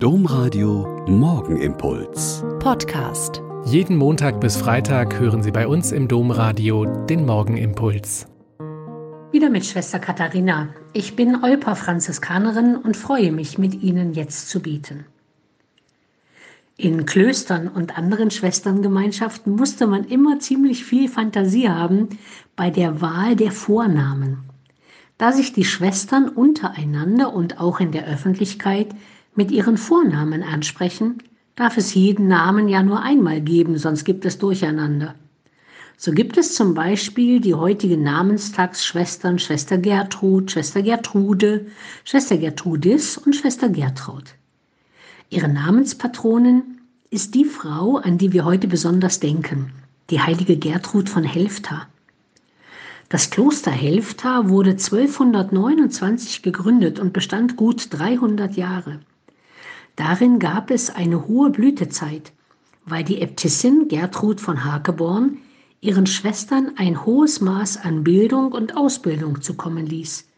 Domradio Morgenimpuls. Podcast. Jeden Montag bis Freitag hören Sie bei uns im Domradio den Morgenimpuls. Wieder mit Schwester Katharina. Ich bin Olper Franziskanerin und freue mich, mit Ihnen jetzt zu beten. In Klöstern und anderen Schwesterngemeinschaften musste man immer ziemlich viel Fantasie haben bei der Wahl der Vornamen. Da sich die Schwestern untereinander und auch in der Öffentlichkeit mit ihren Vornamen ansprechen, darf es jeden Namen ja nur einmal geben, sonst gibt es Durcheinander. So gibt es zum Beispiel die heutigen Namenstagsschwestern Schwester Gertrud, Schwester Gertrude, Schwester Gertrudis und Schwester Gertraud. Ihre Namenspatronin ist die Frau, an die wir heute besonders denken, die heilige Gertrud von Helfta. Das Kloster Helfta wurde 1229 gegründet und bestand gut 300 Jahre. Darin gab es eine hohe Blütezeit, weil die Äbtissin Gertrud von Hakeborn ihren Schwestern ein hohes Maß an Bildung und Ausbildung zukommen ließ.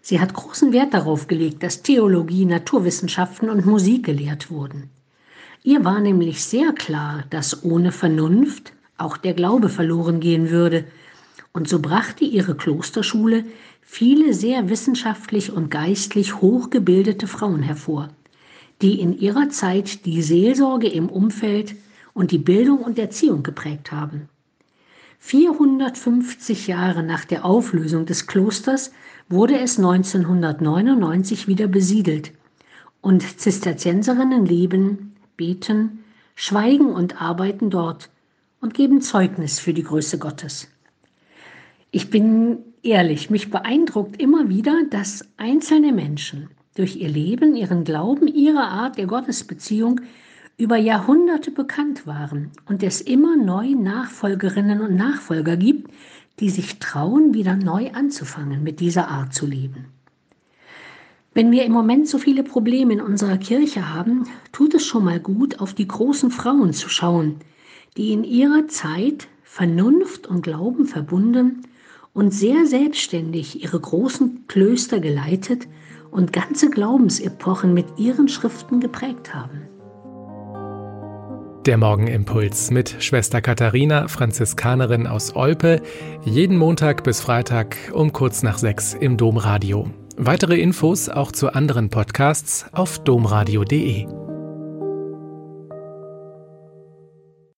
Sie hat großen Wert darauf gelegt, dass Theologie, Naturwissenschaften und Musik gelehrt wurden. Ihr war nämlich sehr klar, dass ohne Vernunft auch der Glaube verloren gehen würde, und so brachte ihre Klosterschule viele sehr wissenschaftlich und geistlich hochgebildete Frauen hervor die in ihrer Zeit die Seelsorge im Umfeld und die Bildung und Erziehung geprägt haben. 450 Jahre nach der Auflösung des Klosters wurde es 1999 wieder besiedelt und Zisterzienserinnen leben, beten, schweigen und arbeiten dort und geben Zeugnis für die Größe Gottes. Ich bin ehrlich, mich beeindruckt immer wieder, dass einzelne Menschen durch ihr Leben, ihren Glauben, ihre Art der Gottesbeziehung über Jahrhunderte bekannt waren und es immer neu Nachfolgerinnen und Nachfolger gibt, die sich trauen, wieder neu anzufangen, mit dieser Art zu leben. Wenn wir im Moment so viele Probleme in unserer Kirche haben, tut es schon mal gut, auf die großen Frauen zu schauen, die in ihrer Zeit Vernunft und Glauben verbunden und sehr selbstständig ihre großen Klöster geleitet und ganze Glaubensepochen mit ihren Schriften geprägt haben. Der Morgenimpuls mit Schwester Katharina, Franziskanerin aus Olpe, jeden Montag bis Freitag um kurz nach sechs im Domradio. Weitere Infos auch zu anderen Podcasts auf domradio.de.